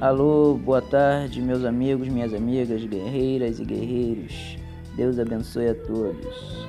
Alô, boa tarde, meus amigos, minhas amigas, guerreiras e guerreiros. Deus abençoe a todos.